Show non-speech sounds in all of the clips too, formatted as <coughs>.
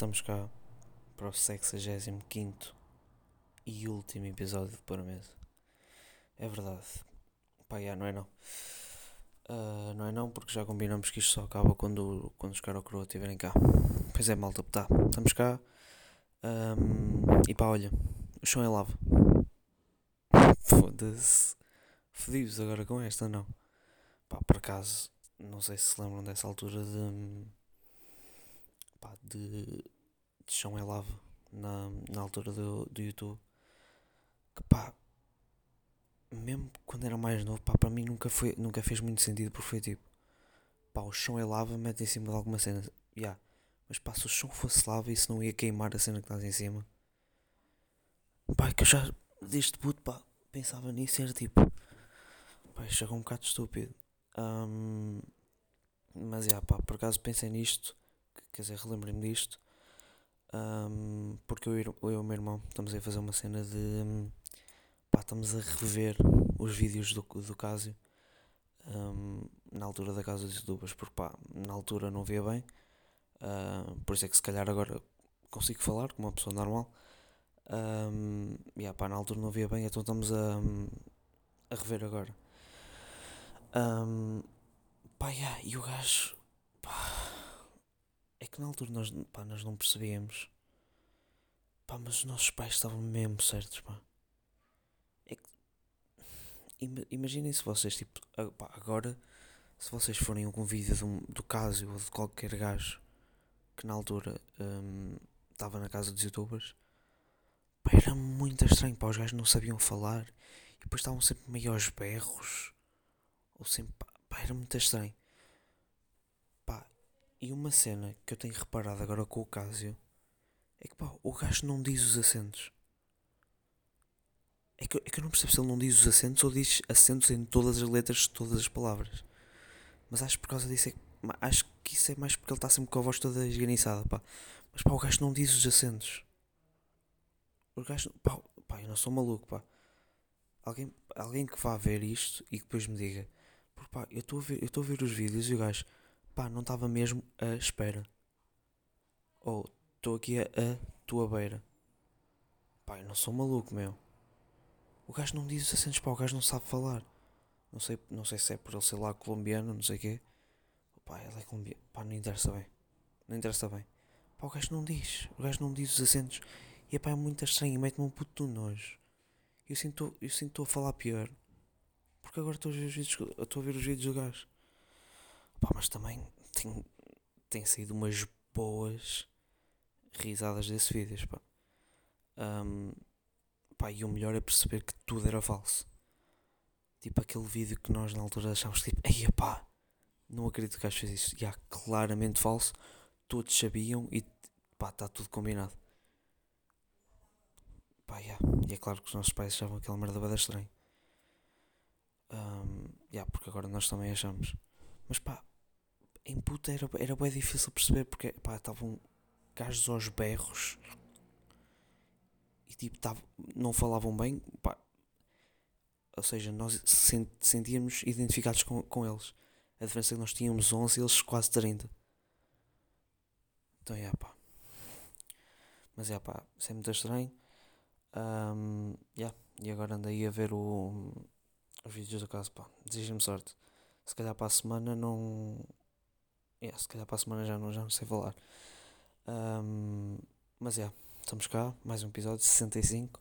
Estamos cá para o 65 e último episódio de Pôr a Mesa. É verdade. Pá, já, não é não. Ah, não é não, porque já combinamos que isto só acaba quando, quando os caras coroa estiverem cá. Pois é, malta, tá. Estamos cá. Ahm, e pá, olha, o chão é lava. Foda-se. Fodidos agora com esta, não. Pá, por acaso, não sei se se lembram dessa altura de. Pá, de. de chão é lava. Na, na altura do, do YouTube. Que pá. Mesmo quando era mais novo, pá, para mim nunca, foi, nunca fez muito sentido porque foi tipo. Pá, o chão é lava, mete em cima de alguma cena. Ya. Mas pá, se o chão fosse lava, isso não ia queimar a cena que estás em cima. Pá, é que eu já, desde puto, pá, pensava nisso era tipo. Pá, é um bocado estúpido. Ahm, mas já, pá, por acaso pensei nisto. Que- Quer dizer, relembrei-me disto. ahm, porque eu, eu e o meu irmão estamos a fazer uma cena de. hum, Pá, estamos a rever os vídeos do, do Casio. ahm, na altura da casa dos youtubers. Porque pá, na altura não via bem. ah, por isso é que se calhar agora consigo falar como uma pessoa normal. Um, yeah, pá, na altura não via bem, então estamos a, a rever agora. Um, pá, yeah, e o gajo, que na altura nós, pá, nós não percebíamos, pá, mas os nossos pais estavam mesmo certos, pá. É que, ima- imaginem se vocês, tipo, pá, agora, se vocês forem a algum vídeo de um- do caso ou de qualquer gajo que na altura hum, estava na casa dos youtubers, Pá, era muito estranho, pá, os gajos não sabiam falar e depois estavam sempre meio aos berros, ou sempre, pá, pá, era muito estranho. E uma cena que eu tenho reparado agora com o Cásio é que, pá, o gajo não diz os acentos. É que, é que eu não percebo se ele não diz os acentos ou diz acentos em todas as letras de todas as palavras. Mas acho que por causa disso é que, acho que isso é mais porque ele está sempre com a voz toda esganiçada, pá. Mas pá, o gajo não diz os acentos. O gajo, pá, pá, eu não sou maluco, pá. Alguém, alguém que vá ver isto e depois me diga, porque pá, eu estou eu estou a ver os vídeos e o gajo, pá, não estava mesmo à espera. Ou estou aqui a, a tua beira. Pá, eu não sou maluco, meu. O gajo não diz os acentos, pá, o gajo não sabe falar. Não sei, não sei se é por ele ser lá colombiano, não sei o quê. Pá, ele é colombiano. Pá, não interessa bem. Não interessa bem. Pá, o gajo não diz. O gajo não diz os acentos. E pá, é muito estranho, mete-me um puto de nojo. Eu sinto, eu sinto a falar pior. Porque agora estou a ver os vídeos, estou a ver os vídeos do gajo. Pá, mas também tem, tem saído umas boas risadas desse vídeo, pá. Ahm, pá, e o melhor é perceber que tudo era falso. Tipo aquele vídeo que nós na altura achámos tipo, ei pá, não acredito que o gajo fez isso. Já, claramente falso. Todos sabiam e pá, está tudo combinado. Pá, yeah. E é claro que os nossos pais achavam aquela merda bada estranha. Um, yeah, porque agora nós também achamos. Mas pá, em puta era, era bem difícil perceber porque pá, estavam gajos aos berros e tipo, tavam, não falavam bem, pá. Ou seja, nós sen- sentíamos identificados com, com eles. A diferença é que nós tínhamos 11 e eles quase 30. Então, é pá. Mas é pá, isso é muito estranho. Ahm, yeah. E agora andei a ver o, os vídeos do caso, pá. Desejem-me sorte. Se calhar para a semana não. Yeah, se calhar para a semana já não, já não sei falar. Ahm, mas é, estamos cá, mais um episódio 65.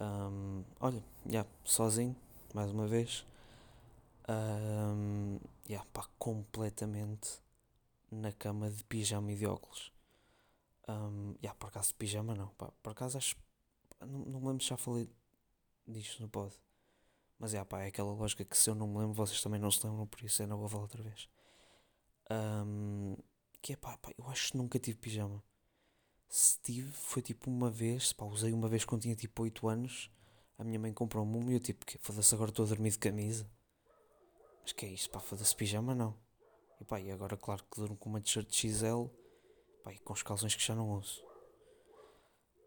Ahm, olha, yeah, sozinho, mais uma vez. Um, yeah, pá, completamente na cama de pijama e de óculos. Um, yeah, por acaso de pijama não, pá, por acaso acho. Não, não me lembro se já falei disto no pod. Mas yeah, pá, é aquela lógica que se eu não me lembro, vocês também não se lembram, por isso eu não vou falar outra vez. Um, que é pá, pá, eu acho que nunca tive pijama. Se tive, foi tipo uma vez, pá, usei uma vez quando tinha tipo 8 anos. A minha mãe comprou-me um e eu tipo, foda-se agora estou a dormir de camisa. Mas que é isto, pá, foda-se pijama não. E pá, e agora claro que durmo com uma t-shirt XL, pá, e com os calções que já não uso.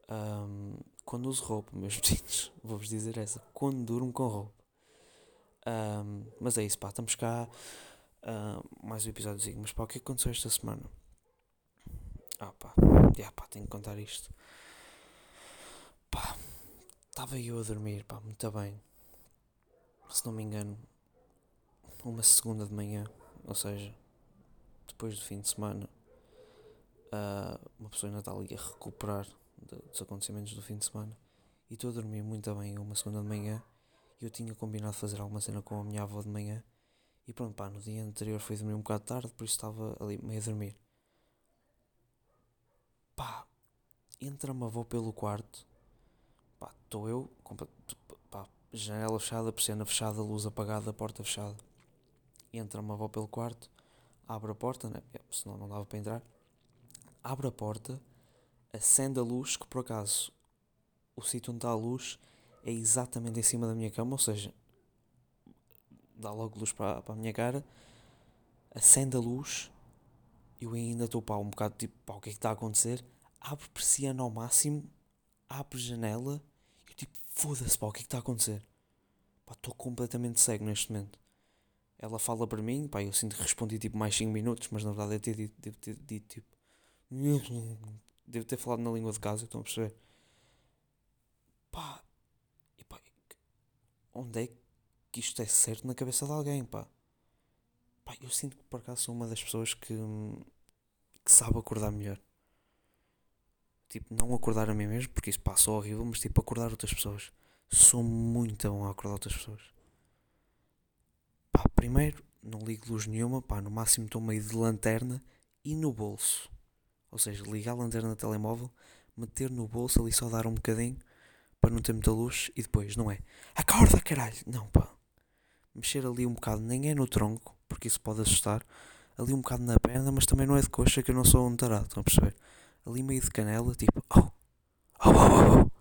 Ahm, quando uso roupa, meus <laughs> meninos, vou-vos dizer essa, quando durmo com roupa. Ahm, mas é isso, pá, estamos cá, ah, mais um episódiozinho. Mas pá, o que aconteceu esta semana? Ah pá, já pá, tenho que contar isto. Pá, estava eu a dormir, pá, muito bem. Se não me engano, uma segunda de manhã, ou seja, depois do fim de semana, uh, uma pessoa ainda está ali a recuperar de, dos acontecimentos do fim de semana. E estou a dormir muito bem uma segunda de manhã. E eu tinha combinado fazer alguma cena com a minha avó de manhã. E pronto, pá, no dia anterior fui dormir um bocado tarde, por isso estava ali meio a dormir. Pá, entra-me a avó pelo quarto. Pá, estou eu, pá, janela fechada, persiana fechada, luz apagada, porta fechada. Entra-me a avó pelo quarto, abre a porta, né? senão não dava para entrar. Abre a porta, acende a luz, que por acaso o sítio onde está a luz é exatamente em cima da minha cama, ou seja, dá logo luz para, para a minha cara, acende a luz, eu ainda estou pá, um bocado tipo, pá, o que é que está a acontecer? Abre persiana ao máximo, abre janela, eu tipo, foda-se pá, o que é que está a acontecer? Pá, estou completamente cego neste momento. Ela fala para mim, pá, eu sinto que respondi tipo mais 5 minutos, mas na verdade eu devo ter dito tipo. <laughs> Devo ter falado na língua de casa, estão a perceber? Pá, e pá, onde é que isto é certo na cabeça de alguém, pá? Pá, eu sinto que por acaso sou uma das pessoas que, que sabe acordar melhor. Tipo, não acordar a mim mesmo, porque isso passa horrível, mas tipo, acordar outras pessoas. Sou muito bom a acordar outras pessoas. Pá, primeiro, não ligo luz nenhuma, pá, no máximo estou meio de lanterna e no bolso. Ou seja, ligar a lanterna do telemóvel, meter no bolso ali só dar um bocadinho para não ter muita luz e depois, não é? Acorda, caralho! Não, pá. Mexer ali um bocado, nem é no tronco, porque isso pode assustar. Ali um bocado na perna, mas também não é de coxa, que eu não sou um tarado, estão a perceber? Ali meio de canela, tipo, oh, oh, oh, oh, oh.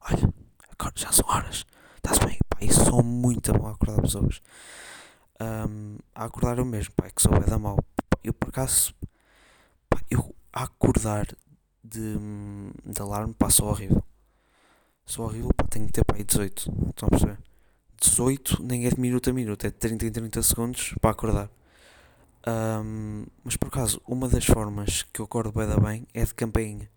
olha, acorda, já são horas, está-se bem, pá, isso sou muito bom a acordar pessoas. Um, a acordar eu mesmo, pá, é que sou é da mal. Eu por acaso, pá, eu a acordar de, de alarme, pá, sou horrível. Sou horrível, pá, tenho que ter, pá, aí 18, estão a perceber? 18 nem é de minuto a minuto, é de 30 em 30 segundos para acordar. Um, mas por acaso, uma das formas que eu acordo bem da bem é de campainha.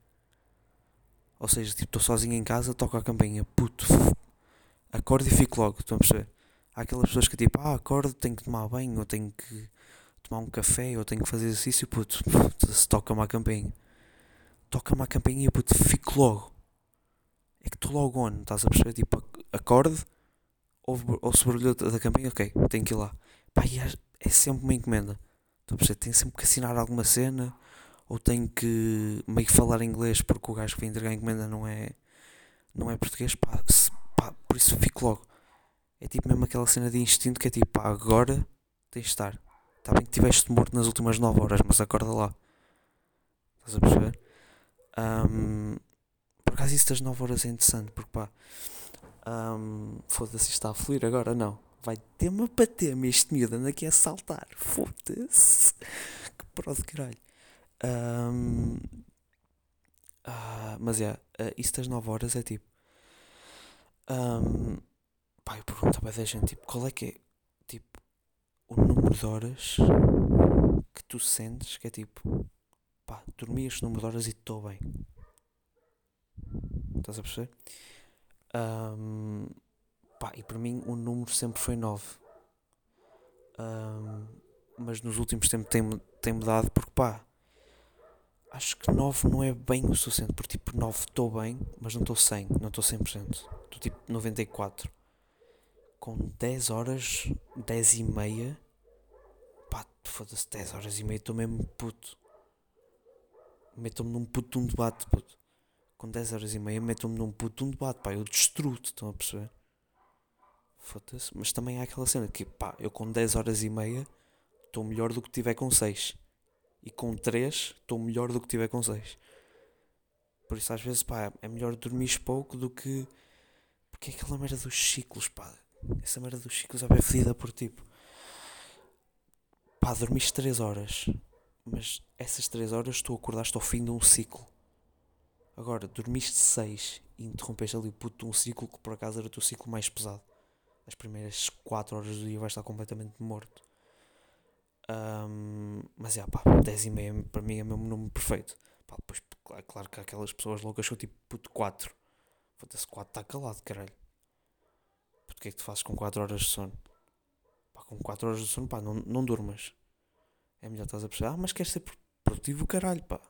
Ou seja, tipo, estou sozinho em casa, toco a campainha, puto, acordo e fico logo, estão a perceber? Há aquelas pessoas que tipo, ah, acordo, tenho que tomar banho, ou tenho que tomar um café, ou tenho que fazer exercício, puto, <laughs> se toca-me a campainha. Toca-me a campainha e puto, fico logo. É que estou logo on, estás a perceber? Tipo, acorde, ouve, ouve o barulho da campainha, ok, tenho que ir lá. Pá, é, sempre uma encomenda. Estou a perceber? Tenho sempre que assinar alguma cena, ou tenho que meio que falar inglês porque o gajo que vai entregar a encomenda não é, não é português, pá, se, pá, por isso fico logo. É tipo mesmo aquela cena de instinto que é tipo, pá, agora tens de estar. Está bem que estiveste morto nas últimas 9 horas, mas acorda lá. Estás a perceber? Um, por acaso isso das 9 horas é interessante, porque pá, um, foda-se, está a fluir agora, não. Vai ter-me a bater-me este miúdo, anda aqui a saltar. Foda-se. Que pró de caralho. Um, ah, mas é, uh, isso das 9 horas é tipo. Um, pá, eu pergunto a da gente, tipo, qual é que é, tipo, o número de horas que tu sentes que é tipo, pá, dormi este número de horas e estou bem. Estás a perceber? Um, pá, e para mim o número sempre foi 9. Um, mas nos últimos tempos tem, tem mudado porque pá, acho que 9 não é bem o suficiente. Porque tipo, 9 estou bem, mas não estou 100, não estou 100%. Estou tipo 94. Com 10 horas, 10 e meia, pá, foda-se, 10 horas e meia estou mesmo puto. Meto-me num puto de um debate, puto com 10 horas e meia, metam-me num puto um debate, pá, eu destruo-te, estão a perceber? Foda-se, mas também há aquela cena que, pá, eu com 10 horas e meia estou melhor do que tiver com 6. E com 3 estou melhor do que tiver com 6. Por isso às vezes, pá, é melhor dormir pouco do que. Porque é aquela merda dos ciclos, pá. Essa merda dos ciclos é bem fedida por tipo. Pá, dormiste 3 horas. Mas essas 3 horas tu acordaste ao fim de um ciclo. Agora, dormiste 6 e interrompeste ali puto um ciclo que por acaso era o teu ciclo mais pesado. As primeiras 4 horas do dia vais estar completamente morto. Um, mas é pá, 10 e meia para mim é o número perfeito. Pá, depois, claro, claro que aquelas pessoas loucas eu tipo, puto, 4. Foda-se, 4 está calado, caralho. Puto, o que é que tu fazes com 4 horas de sono? Pá, com 4 horas de sono, pá, não, não durmas. É melhor estás a perceber, ah, mas queres ser produtivo, caralho, pá.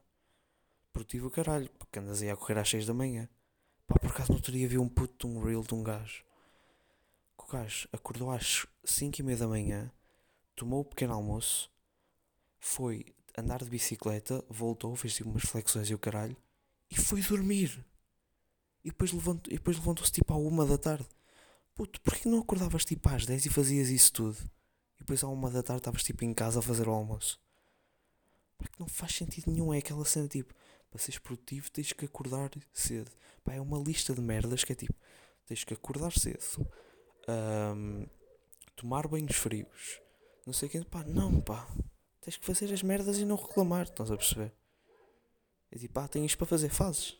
Produtivo, caralho, porque andas aí a correr às 6 da manhã. Pá, por acaso no outro dia vi um puto, um reel de um gajo. Que o gajo acordou às 5 e meia da manhã, tomou o pequeno almoço, foi andar de bicicleta, voltou, fez tipo umas flexões e o caralho, e foi dormir. E depois levantou-se depois levantou tipo à uma da tarde. Puto, porquê não acordavas tipo às 10 e fazias isso tudo? E depois à uma da tarde estavas tipo em casa a fazer o almoço. Porque não faz sentido nenhum, é aquela cena tipo, para seres produtivo tens que acordar cedo. Pá, é uma lista de merdas que é tipo, tens que acordar cedo, um, tomar banhos frios, não sei o que, pá, não pá, tens que fazer as merdas e não reclamar, estás a perceber? É tipo, ah, tenho isto para fazer, fazes.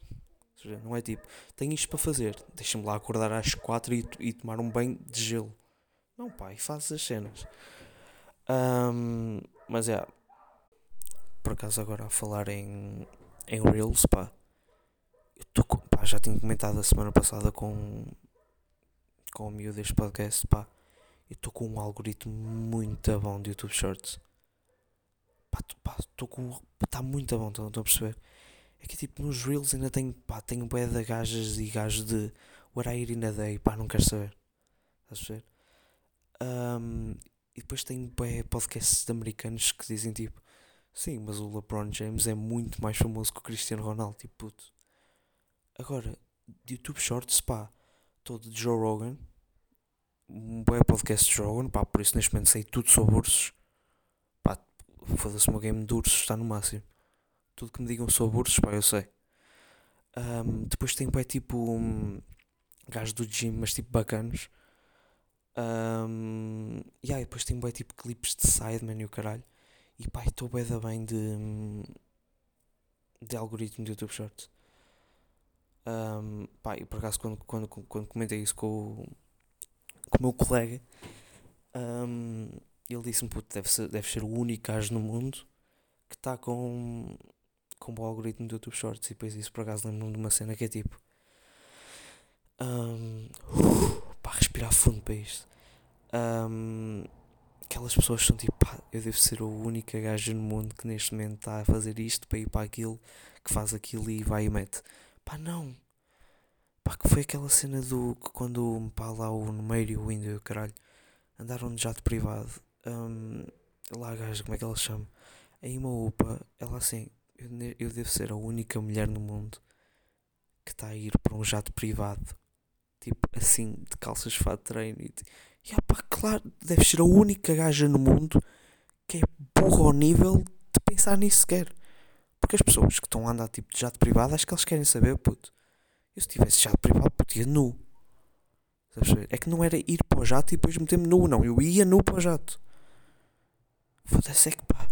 Não é tipo, tenho isto para fazer, deixa-me lá acordar às 4 e, e, tomar um banho de gelo. Não, pá, e fazes as cenas. Um, mas é, por acaso agora a falar em, em Reels, pá, eu tô pá, já tinha comentado a semana passada com, com o miúdo deste podcast, pá, eu estou com um algoritmo muito bom de YouTube Shorts. Pá, estou com. Está muito bom, estão a perceber? É que tipo nos Reels ainda tenho, pá, tenho bué de gajas e gajos de What I Eat in a Day, pá, não quero saber. Estás a ver? Um, e depois tenho bué podcasts americanos que dizem tipo Sim, mas o LeBron James é muito mais famoso que o Cristiano Ronaldo, tipo puto. Agora, YouTube Shorts, pá, todo de Joe Rogan, um bom podcast de Joe Rogan, pá, por isso neste momento sei tudo sobre ursos. Pá, foda-se, o meu game de ursos está no máximo. Tudo que me digam sobre ursos, pá, eu sei. Um, depois tem, pá, tipo, um, gajos do gym, mas tipo bacanos. Um, e yeah, depois tem, pá, tipo, clipes de Sideman e o caralho. E pá, estou bem da bem de, de algoritmo de YouTube Shorts. Um, pá, e por acaso quando, quando, quando comentei isso com o, com o meu colega, um, ele disse-me, puto, deve ser, deve ser o único gajo no mundo que está com, com o algoritmo do YouTube Shorts. E depois isso por acaso lembro-me de uma cena que é tipo. Um, uh, pá, respirar fundo para isto. Um, aquelas pessoas são tipo, pá, eu devo ser o única gaja no mundo que neste momento está a fazer isto para ir para aquilo, que faz aquilo e vai e mete. Pá, não. Pá, que foi aquela cena do que quando pá, lá o no meio e o índio, caralho, andaram de jato privado. Um, lá a gaja, como é que ela chama? A Ima Upa, ela assim, eu, eu devo ser a única mulher no mundo que está a ir para um jato privado, tipo assim, de calças de fato de treino e e ah, pá, claro, deve ser a única gaja no mundo que é burra ao nível de pensar nisso sequer. Porque as pessoas que estão a andar tipo de jato privado, acho que eles querem saber, puto. Eu se tivesse jato privado, puto, ia nu. É que não era ir para o jato e depois meter-me nu, não. Eu ia nu para o jato. Foda-se, é que pá,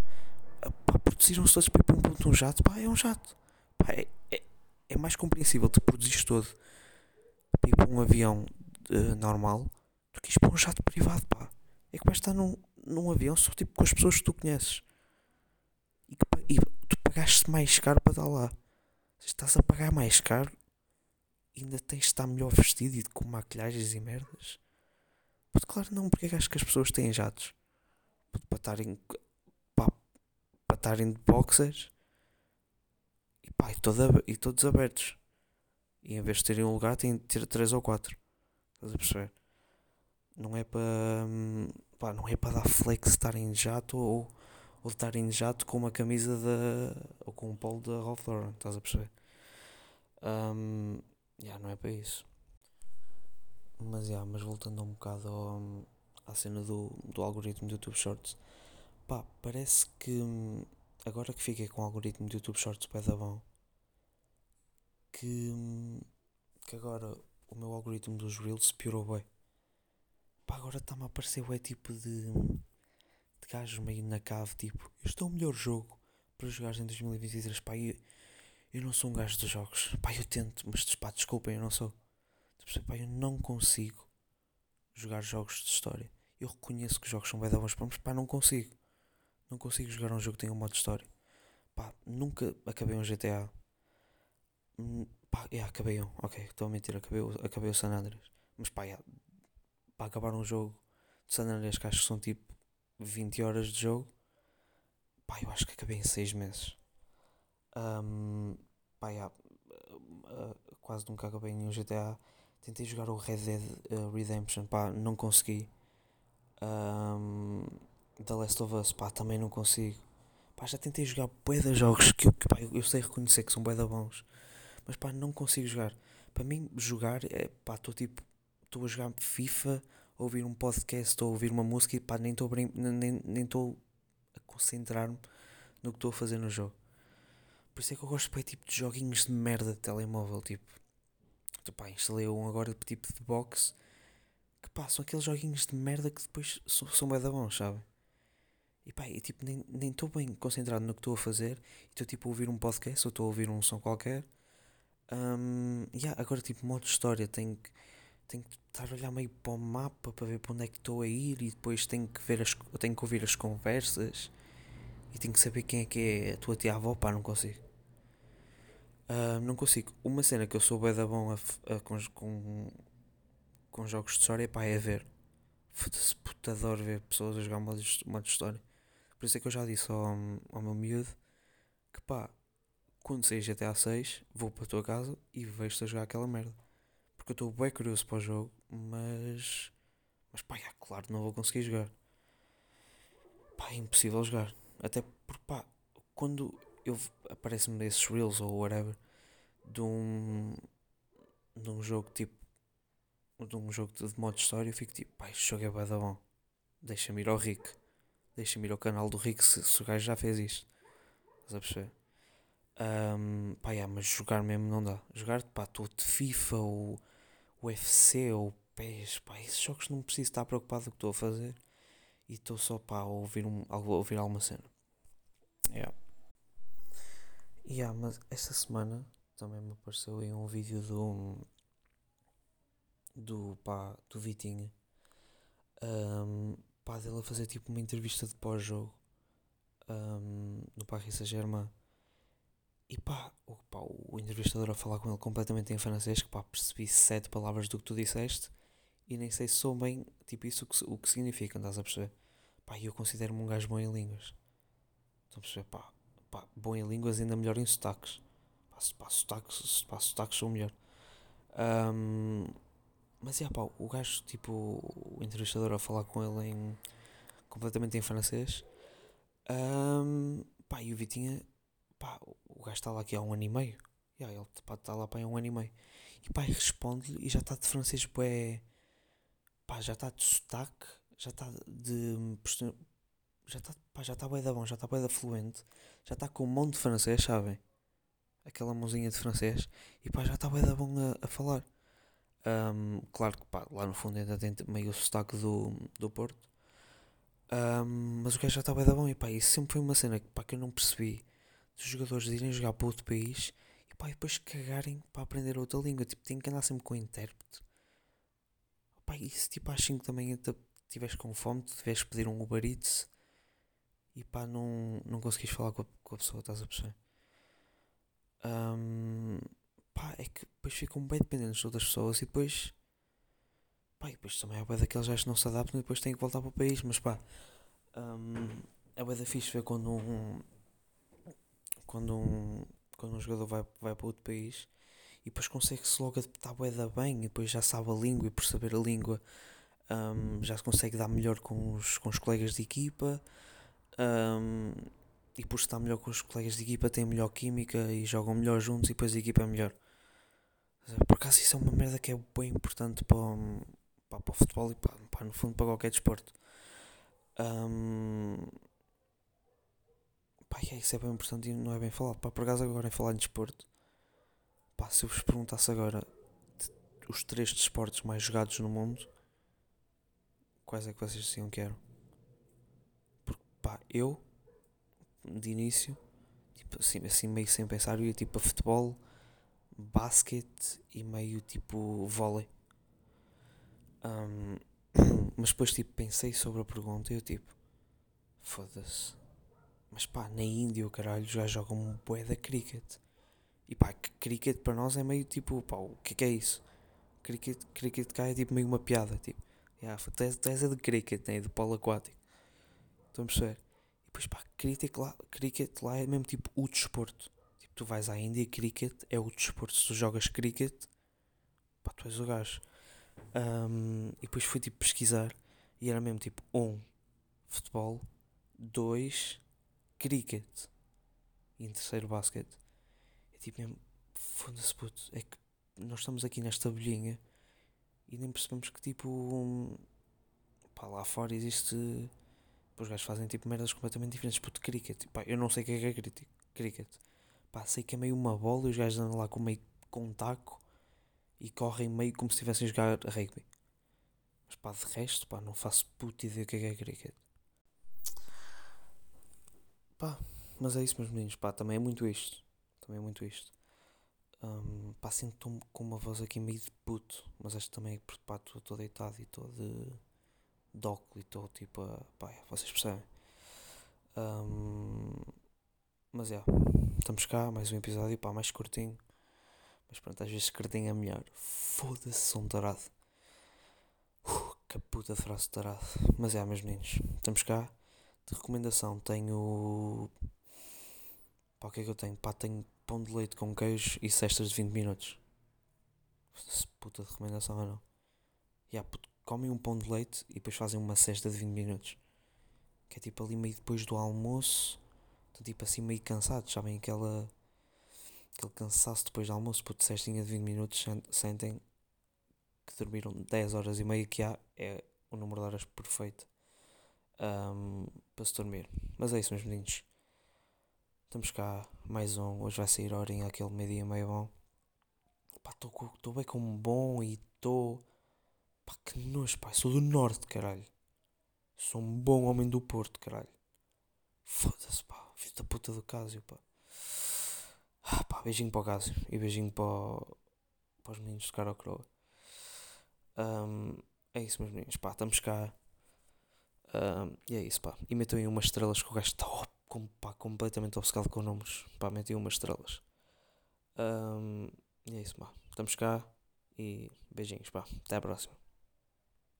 pá produziram-se todos para ir para um ponto um jato, pá, é um jato. Pá, é, é, é mais compreensível tu produzires todo para ir para um avião uh, normal do que ir para um jato privado, pá. É que vais estar num, num avião só tipo com as pessoas que tu conheces. E, que, e tu pagaste mais caro para estar lá. Se estás a pagar mais caro, ainda tens de estar melhor vestido e com maquilhagens e merdas. Porque claro não, porque é que acho que as pessoas têm jatos? Para estarem para, estarem de boxers e pá, e, todo, e todos abertos. E em vez de terem um lugar, têm de ter três ou quatro. Estás a perceber? Não é para. Não é para dar flex estar em jato ou, ou estar em jato com uma camisa da. ou com um polo da Ralph Lauren, estás a perceber? Um, yeah, não é para isso. Mas, yeah, mas voltando um bocado ao, à cena do, do algoritmo do YouTube Shorts, pá, parece que agora que fiquei com o algoritmo do YouTube Shorts pé da bom, que, que agora o meu algoritmo dos Reels piorou bem. Pá, agora está-me a aparecer o é tipo de, de gajos meio na cave, tipo, este é o melhor jogo para jogar em 2023. Pá, eu, eu não sou um gajo de jogos. Pá, eu tento, mas pá, desculpem, eu não sou. Pá, eu não consigo jogar jogos de história. Eu reconheço que os jogos são bem bons, mas pá, não consigo. Não consigo jogar um jogo que tenha um modo de história. pá, nunca acabei um GTA. Hum, pá, yeah, acabei um, ok, estou a mentir, acabei, acabei o San Andreas. Mas pá, yeah, para acabar um jogo de San Andreas que acho que são tipo 20 horas de jogo, pá, eu acho que acabei em 6 meses. Ahm, pá, yeah, uh, quase nunca acabei nenhum GTA. Tentei jogar o Red Dead uh, Redemption, pá, não consegui. Ahm, The Last of Us, pá, também não consigo. Pá, já tentei jogar de jogos que, eu- que pá, eu, sei reconhecer que são de bons. Mas pá, não consigo jogar. Para mim, jogar é, pá, estou tipo, estou a jogar FIFA, a ouvir um podcast ou ouvir uma música e pá, nem estou nem nem a concentrar-me no que estou a fazer no jogo. Por isso é que eu gosto bué, tipo de joguinhos de merda de telemóvel, tipo. Tu, pá, instalei um agora tipo de boxe que pá, são aqueles joguinhos de merda que depois são, são bué da bons, sabe? E pá, e, tipo, nem estou bem concentrado no que estou a fazer e estou tipo a ouvir um podcast ou estou a ouvir um som qualquer. Um, yeah, agora tipo modo história, tenho que, tenho que estar a olhar meio para o mapa para ver para onde é que estou a ir e depois tenho que ver as, tenho que ouvir as conversas e tenho que saber quem é que é a tua tia-avó, pá, não consigo. Ah, não consigo. Uma cena que eu sou bué da bom a a- com, com, com jogos de história pá, é ver. Foda-se, puta, adoro ver pessoas a jogar modo, his- modo de história. Por isso é que eu já disse ao, ao meu miúdo que pá, quando sair GTA 6, vou para a tua casa e vejo-te a jogar aquela merda. Porque eu estou bem curioso para o jogo, mas. Mas pá, é claro, não vou conseguir jogar. Pá, é impossível jogar. Até porque pá, quando eu aparece-me nesses reels ou whatever de um. de um jogo tipo. de um jogo de, de modo história, eu fico tipo, pá, este jogo é bué da bom. Deixa-me ir ao Rick. Deixa-me ir ao canal do Rick se, se o gajo já fez isto. Estás a perceber? Um, pá, mas jogar mesmo não dá. Jogar, pá, estou de FIFA ou UFC ou PES, pá, esses jogos não preciso estar preocupado com o que estou a fazer e estou só, pá, a ouvir, um, a ouvir alguma cena. Yeah. Yeah, mas esta semana também me apareceu aí um vídeo do, do, pá, do Vitinha, um, pá, dele a fazer tipo uma entrevista de pós-jogo um, no Paris Saint-Germain. E pá o, pá, o entrevistador a falar com ele completamente em francês, que pá, percebi sete palavras do que tu disseste e nem sei se sou bem, tipo, isso o que, o que significa, estás a perceber? Pá, eu considero-me um gajo bom em línguas. Estás a perceber? Pá, pá, bom em línguas ainda melhor em sotaques. Pá, pá, sotaques, pá, sotaques sou melhor. Ahm, mas é pá, o gajo, tipo, o entrevistador a falar com ele em completamente em francês. Ahm, pá, e o Vitinha, pá, o gajo está lá aqui há um ano e meio. Yeah, ele está lá para há um ano e meio. E pá, responde-lhe e já está de francês, bué, pá, já está de sotaque, já está de. Já está, pá, já está bué da bom, já está bué da fluente, já está com um monte de francês, sabem? Aquela mãozinha de francês, e pá, já está bué da bom a, a falar. Ahm, claro que pá, lá no fundo ainda tem meio o sotaque do, do Porto. Ahm, mas o gajo já está bué da bom, e pá, isso sempre foi uma cena que, pá, que eu não percebi. Dos jogadores irem jogar para outro país e pá, depois cagarem para aprender outra língua. Tipo, tem que andar sempre com o intérprete. Pá, e se tipo às 5 da manhã te- tiveres com fome, tu tiveres pedir um Uber Eats e pá, não, não conseguis falar com a, com a pessoa, estás a perceber? Ahm, pá, é que depois ficam bem dependentes de outras pessoas e depois. Pá, e depois também é bué daqueles gajos que não se adaptam e depois têm que voltar para o país, mas pá. ahm, é bué da fixe ver quando um. Quando um. Quando um jogador vai, vai para outro país e depois consegue-se logo adaptar da bem e depois já sabe a língua e por saber a língua ahm, já se consegue dar melhor com os, com os colegas de equipa ahm, e por estar melhor com os colegas de equipa tem melhor química e jogam melhor juntos e depois a equipa é melhor. Por acaso isso é uma merda que é bem importante para, pá, para o futebol e pá, pá, no fundo para qualquer desporto. Ahm, pá, e é, isso é bem importante e não é bem falado. Pá, por acaso agora em falar em desporto, pá, se eu vos perguntasse agora os três desportos mais jogados no mundo, quais é que vocês diziam que eram? Porque pá, eu de início, tipo, assim, assim meio sem pensar, eu ia tipo a futebol, basquete e meio tipo vôlei. Ahm, <coughs> mas depois tipo pensei sobre a pergunta e eu tipo, foda-se. Mas pá, na Índia, o caralho, já jogam um bué da cricket. E pá, cricket para nós é meio tipo, pá, o que é que é isso? Cricket, cricket cá é tipo meio uma piada, tipo. Yeah, tu, és, tu és a de cricket, né? de polo aquático. Estão a perceber? E depois pá, cricket lá, cricket lá é mesmo tipo o desporto. Tipo, tu vais à Índia, cricket é o desporto. Se tu jogas cricket, pá, tu és o gajo. Um, e depois fui tipo pesquisar e era mesmo tipo um futebol, dois cricket e em terceiro basquete. É tipo mesmo, foda-se puto, é que nós estamos aqui nesta bolhinha e nem percebemos que tipo um, pá, lá fora existe os gajos fazem tipo merdas completamente diferentes puto cricket. Pá, eu não sei o que é que é cricket. Pá, sei que é meio uma bola e os gajos andam lá com meio com um taco e correm meio como se estivessem a jogar rugby. Mas pá, de resto, pá, não faço puta ideia o que é que é cricket. Pá, mas é isso, meus meninos, pá, também é muito isto. Também é muito isto. Um, pá, sinto com uma voz aqui meio de puto, mas acho também é porque, pá, estou deitado e estou de, de óculos e estou tipo a, pá, é, vocês percebem. Um, mas é, estamos cá, mais um episódio, pá, mais curtinho. Mas pronto, às vezes curtinho é melhor. Foda-se, sou um tarado. Uh, que puta frase tarado. Mas é, meus meninos, estamos cá. De recomendação tenho. Pá, o que é que eu tenho? Pá, tenho pão de leite com queijo e cestas de 20 minutos. Se puta de recomendação ou não. Yeah, puto, comem um pão de leite e depois fazem uma cesta de 20 minutos. Que é tipo ali meio depois do almoço. Estão tipo assim meio cansados, sabem? Aquela. Aquele cansaço depois do almoço, puto, cestinha de 20 minutos. Sentem que dormiram 10 horas e meia, que há, é o número de horas perfeito um, para se dormir. Mas é isso, meus meninos. Estamos cá, mais um. Hoje vai sair horinha, aquele meio-dia meio bom. Pá, estou bem com um bom e estou. Pá, que nojo, pá. Sou do norte, caralho. Sou um bom homem do Porto, caralho. Foda-se, pá. Filho da puta do Cásio, pá. Ah, pá, beijinho para o Cásio e beijinho para, para os meninos de cara ao croa. Um, é isso, meus meninos, pá. Estamos cá. E é isso, pá. E metam aí umas estrelas que o gajo está com, pá, completamente obcecado com números. Pá, metem umas estrelas. E é isso, pá. Estamos cá e beijinhos, pá. Até a próxima.